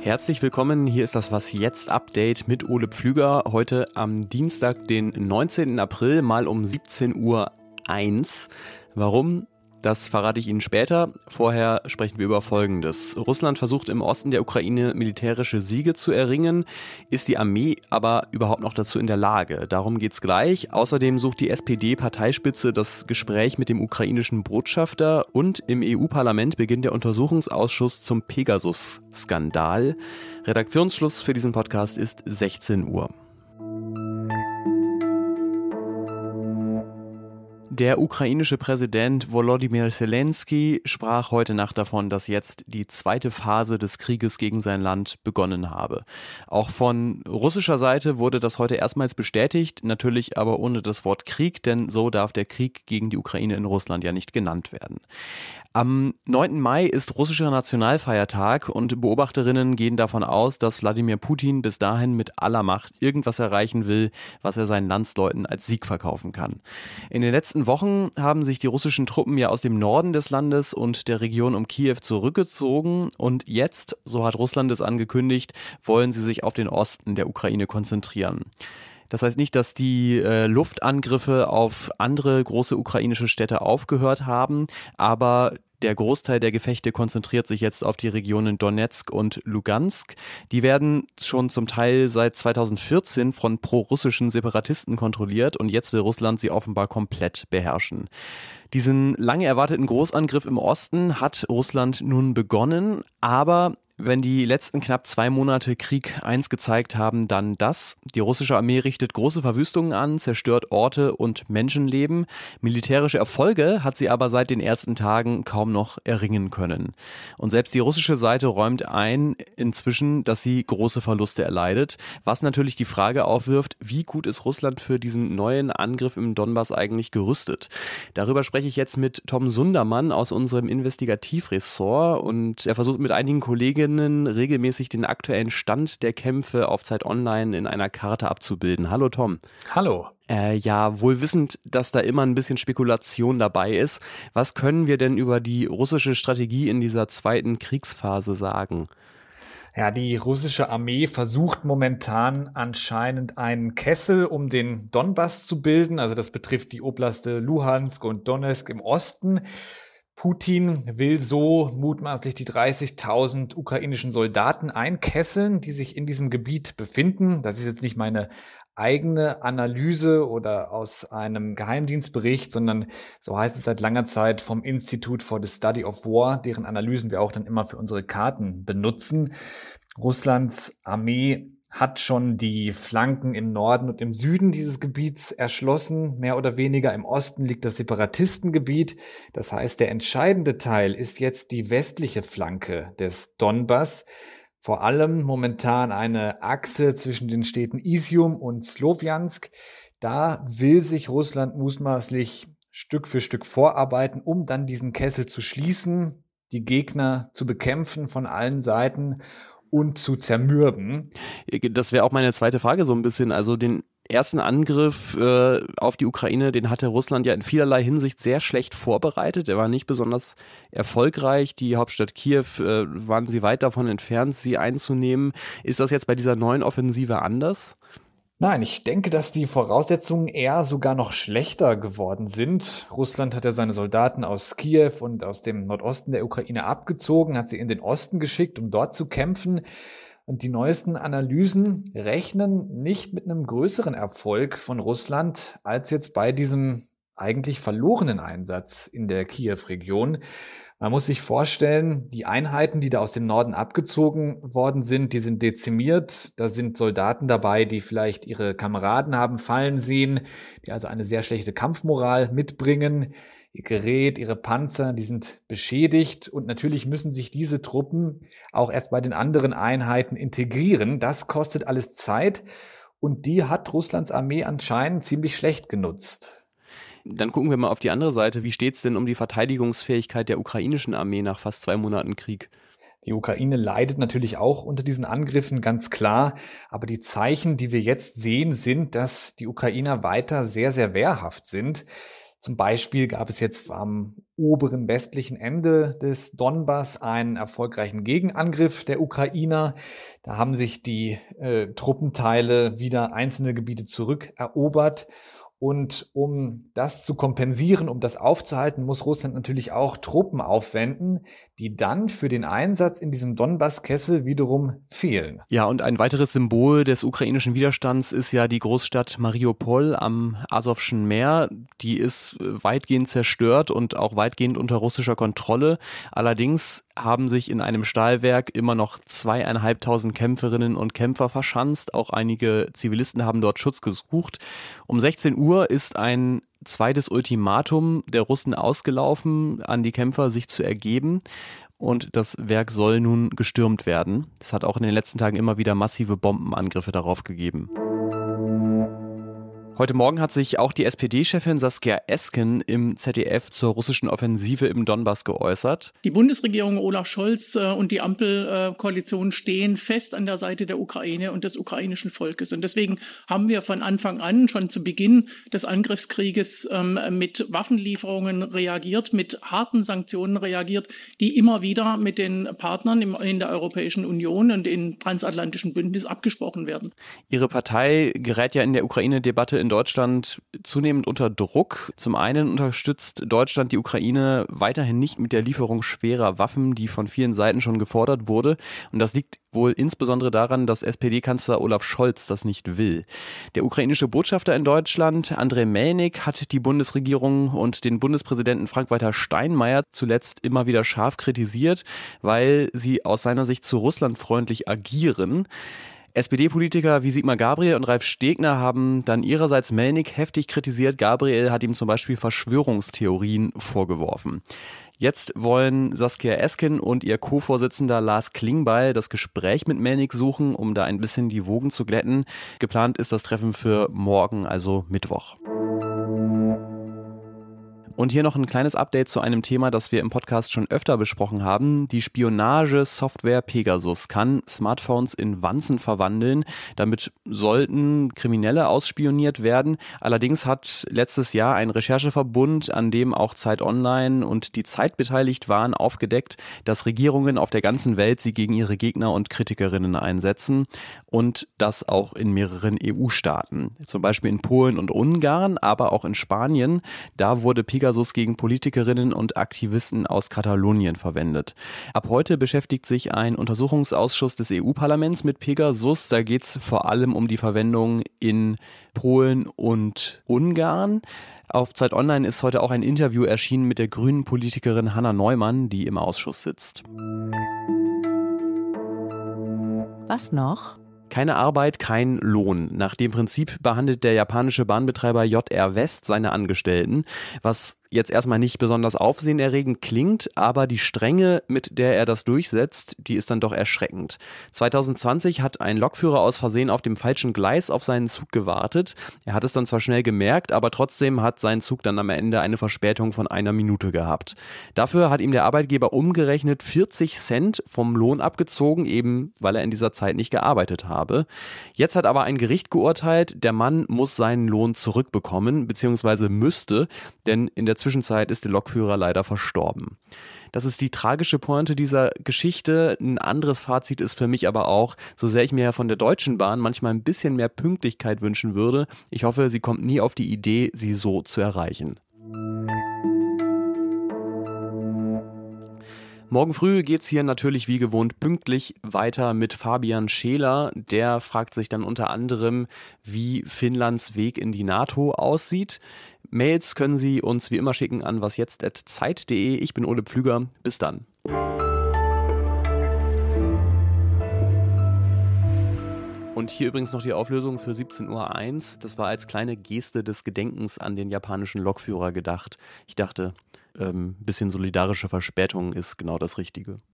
Herzlich willkommen, hier ist das Was jetzt Update mit Ole Pflüger. Heute am Dienstag, den 19. April, mal um 17.01 Uhr. Warum? Das verrate ich Ihnen später. Vorher sprechen wir über Folgendes. Russland versucht im Osten der Ukraine militärische Siege zu erringen. Ist die Armee aber überhaupt noch dazu in der Lage? Darum geht's gleich. Außerdem sucht die SPD-Parteispitze das Gespräch mit dem ukrainischen Botschafter und im EU-Parlament beginnt der Untersuchungsausschuss zum Pegasus-Skandal. Redaktionsschluss für diesen Podcast ist 16 Uhr. Der ukrainische Präsident Volodymyr Zelensky sprach heute Nacht davon, dass jetzt die zweite Phase des Krieges gegen sein Land begonnen habe. Auch von russischer Seite wurde das heute erstmals bestätigt, natürlich aber ohne das Wort Krieg, denn so darf der Krieg gegen die Ukraine in Russland ja nicht genannt werden. Am 9. Mai ist russischer Nationalfeiertag und Beobachterinnen gehen davon aus, dass Wladimir Putin bis dahin mit aller Macht irgendwas erreichen will, was er seinen Landsleuten als Sieg verkaufen kann. In den letzten Wochen haben sich die russischen Truppen ja aus dem Norden des Landes und der Region um Kiew zurückgezogen und jetzt, so hat Russland es angekündigt, wollen sie sich auf den Osten der Ukraine konzentrieren. Das heißt nicht, dass die äh, Luftangriffe auf andere große ukrainische Städte aufgehört haben, aber der Großteil der Gefechte konzentriert sich jetzt auf die Regionen Donetsk und Lugansk. Die werden schon zum Teil seit 2014 von pro-russischen Separatisten kontrolliert und jetzt will Russland sie offenbar komplett beherrschen. Diesen lange erwarteten Großangriff im Osten hat Russland nun begonnen, aber wenn die letzten knapp zwei Monate Krieg eins gezeigt haben, dann das. Die russische Armee richtet große Verwüstungen an, zerstört Orte und Menschenleben. Militärische Erfolge hat sie aber seit den ersten Tagen kaum noch erringen können. Und selbst die russische Seite räumt ein inzwischen, dass sie große Verluste erleidet, was natürlich die Frage aufwirft, wie gut ist Russland für diesen neuen Angriff im Donbass eigentlich gerüstet? Darüber spreche ich jetzt mit Tom Sundermann aus unserem Investigativressort und er versucht mit einigen Kollegen Kolleginnen regelmäßig den aktuellen Stand der Kämpfe auf Zeit Online in einer Karte abzubilden. Hallo Tom. Hallo. Äh, ja, wohl wissend, dass da immer ein bisschen Spekulation dabei ist. Was können wir denn über die russische Strategie in dieser zweiten Kriegsphase sagen? Ja, die russische Armee versucht momentan anscheinend einen Kessel um den Donbass zu bilden. Also das betrifft die Oblaste Luhansk und Donetsk im Osten. Putin will so mutmaßlich die 30.000 ukrainischen Soldaten einkesseln, die sich in diesem Gebiet befinden. Das ist jetzt nicht meine eigene Analyse oder aus einem Geheimdienstbericht, sondern so heißt es seit langer Zeit vom Institute for the Study of War, deren Analysen wir auch dann immer für unsere Karten benutzen. Russlands Armee hat schon die Flanken im Norden und im Süden dieses Gebiets erschlossen. Mehr oder weniger im Osten liegt das Separatistengebiet. Das heißt, der entscheidende Teil ist jetzt die westliche Flanke des Donbass. Vor allem momentan eine Achse zwischen den Städten Isium und Sloviansk. Da will sich Russland mutmaßlich Stück für Stück vorarbeiten, um dann diesen Kessel zu schließen, die Gegner zu bekämpfen von allen Seiten und zu zermürben. Das wäre auch meine zweite Frage so ein bisschen. Also den ersten Angriff äh, auf die Ukraine, den hatte Russland ja in vielerlei Hinsicht sehr schlecht vorbereitet. Er war nicht besonders erfolgreich. Die Hauptstadt Kiew äh, waren sie weit davon entfernt, sie einzunehmen. Ist das jetzt bei dieser neuen Offensive anders? Nein, ich denke, dass die Voraussetzungen eher sogar noch schlechter geworden sind. Russland hat ja seine Soldaten aus Kiew und aus dem Nordosten der Ukraine abgezogen, hat sie in den Osten geschickt, um dort zu kämpfen. Und die neuesten Analysen rechnen nicht mit einem größeren Erfolg von Russland als jetzt bei diesem eigentlich verlorenen Einsatz in der Kiew-Region. Man muss sich vorstellen, die Einheiten, die da aus dem Norden abgezogen worden sind, die sind dezimiert. Da sind Soldaten dabei, die vielleicht ihre Kameraden haben fallen sehen, die also eine sehr schlechte Kampfmoral mitbringen. Ihr Gerät, ihre Panzer, die sind beschädigt und natürlich müssen sich diese Truppen auch erst bei den anderen Einheiten integrieren. Das kostet alles Zeit und die hat Russlands Armee anscheinend ziemlich schlecht genutzt. Dann gucken wir mal auf die andere Seite. Wie steht es denn um die Verteidigungsfähigkeit der ukrainischen Armee nach fast zwei Monaten Krieg? Die Ukraine leidet natürlich auch unter diesen Angriffen, ganz klar. Aber die Zeichen, die wir jetzt sehen, sind, dass die Ukrainer weiter sehr, sehr wehrhaft sind. Zum Beispiel gab es jetzt am oberen westlichen Ende des Donbass einen erfolgreichen Gegenangriff der Ukrainer. Da haben sich die äh, Truppenteile wieder einzelne Gebiete zurückerobert. Und um das zu kompensieren, um das aufzuhalten, muss Russland natürlich auch Truppen aufwenden, die dann für den Einsatz in diesem Donbass-Kessel wiederum fehlen. Ja, und ein weiteres Symbol des ukrainischen Widerstands ist ja die Großstadt Mariupol am Asowschen Meer. Die ist weitgehend zerstört und auch weitgehend unter russischer Kontrolle. Allerdings haben sich in einem Stahlwerk immer noch zweieinhalbtausend Kämpferinnen und Kämpfer verschanzt. Auch einige Zivilisten haben dort Schutz gesucht. Um 16 Uhr ist ein zweites Ultimatum der Russen ausgelaufen, an die Kämpfer sich zu ergeben. Und das Werk soll nun gestürmt werden. Es hat auch in den letzten Tagen immer wieder massive Bombenangriffe darauf gegeben. Heute Morgen hat sich auch die SPD-Chefin Saskia Esken im ZDF zur russischen Offensive im Donbass geäußert. Die Bundesregierung Olaf Scholz äh, und die Ampelkoalition stehen fest an der Seite der Ukraine und des ukrainischen Volkes. Und deswegen haben wir von Anfang an, schon zu Beginn des Angriffskrieges, ähm, mit Waffenlieferungen reagiert, mit harten Sanktionen reagiert, die immer wieder mit den Partnern in der Europäischen Union und im transatlantischen Bündnis abgesprochen werden. Ihre Partei gerät ja in der Ukraine-Debatte in Deutschland zunehmend unter Druck. Zum einen unterstützt Deutschland die Ukraine weiterhin nicht mit der Lieferung schwerer Waffen, die von vielen Seiten schon gefordert wurde. Und das liegt wohl insbesondere daran, dass SPD-Kanzler Olaf Scholz das nicht will. Der ukrainische Botschafter in Deutschland, Andrei Melnik, hat die Bundesregierung und den Bundespräsidenten Frank-Walter Steinmeier zuletzt immer wieder scharf kritisiert, weil sie aus seiner Sicht zu Russland freundlich agieren. SPD-Politiker wie Sigmar Gabriel und Ralf Stegner haben dann ihrerseits Melnik heftig kritisiert. Gabriel hat ihm zum Beispiel Verschwörungstheorien vorgeworfen. Jetzt wollen Saskia Esken und ihr Co-Vorsitzender Lars Klingbeil das Gespräch mit Melnik suchen, um da ein bisschen die Wogen zu glätten. Geplant ist das Treffen für morgen, also Mittwoch. Und hier noch ein kleines Update zu einem Thema, das wir im Podcast schon öfter besprochen haben. Die Spionage-Software Pegasus kann Smartphones in Wanzen verwandeln. Damit sollten Kriminelle ausspioniert werden. Allerdings hat letztes Jahr ein Rechercheverbund, an dem auch Zeit Online und die Zeit beteiligt waren, aufgedeckt, dass Regierungen auf der ganzen Welt sie gegen ihre Gegner und Kritikerinnen einsetzen und das auch in mehreren EU-Staaten. Zum Beispiel in Polen und Ungarn, aber auch in Spanien. Da wurde Pegasus Pegasus gegen Politikerinnen und Aktivisten aus Katalonien verwendet. Ab heute beschäftigt sich ein Untersuchungsausschuss des EU-Parlaments mit Pegasus. Da geht es vor allem um die Verwendung in Polen und Ungarn. Auf Zeit Online ist heute auch ein Interview erschienen mit der grünen Politikerin Hanna Neumann, die im Ausschuss sitzt. Was noch? Keine Arbeit, kein Lohn. Nach dem Prinzip behandelt der japanische Bahnbetreiber JR West seine Angestellten, was jetzt erstmal nicht besonders aufsehenerregend klingt, aber die Strenge, mit der er das durchsetzt, die ist dann doch erschreckend. 2020 hat ein Lokführer aus Versehen auf dem falschen Gleis auf seinen Zug gewartet. Er hat es dann zwar schnell gemerkt, aber trotzdem hat sein Zug dann am Ende eine Verspätung von einer Minute gehabt. Dafür hat ihm der Arbeitgeber umgerechnet 40 Cent vom Lohn abgezogen, eben weil er in dieser Zeit nicht gearbeitet habe. Jetzt hat aber ein Gericht geurteilt, der Mann muss seinen Lohn zurückbekommen, beziehungsweise müsste, denn in der Zwischenzeit ist der Lokführer leider verstorben. Das ist die tragische Pointe dieser Geschichte. Ein anderes Fazit ist für mich aber auch, so sehr ich mir ja von der Deutschen Bahn manchmal ein bisschen mehr Pünktlichkeit wünschen würde, ich hoffe, sie kommt nie auf die Idee, sie so zu erreichen. Morgen früh geht's hier natürlich wie gewohnt pünktlich weiter mit Fabian Scheler. Der fragt sich dann unter anderem, wie Finnlands Weg in die NATO aussieht. Mails können Sie uns wie immer schicken an wasjetzt.zeit.de. Ich bin Ole Pflüger. Bis dann. Und hier übrigens noch die Auflösung für 17.01 Uhr. Das war als kleine Geste des Gedenkens an den japanischen Lokführer gedacht. Ich dachte, ein ähm, bisschen solidarische Verspätung ist genau das Richtige.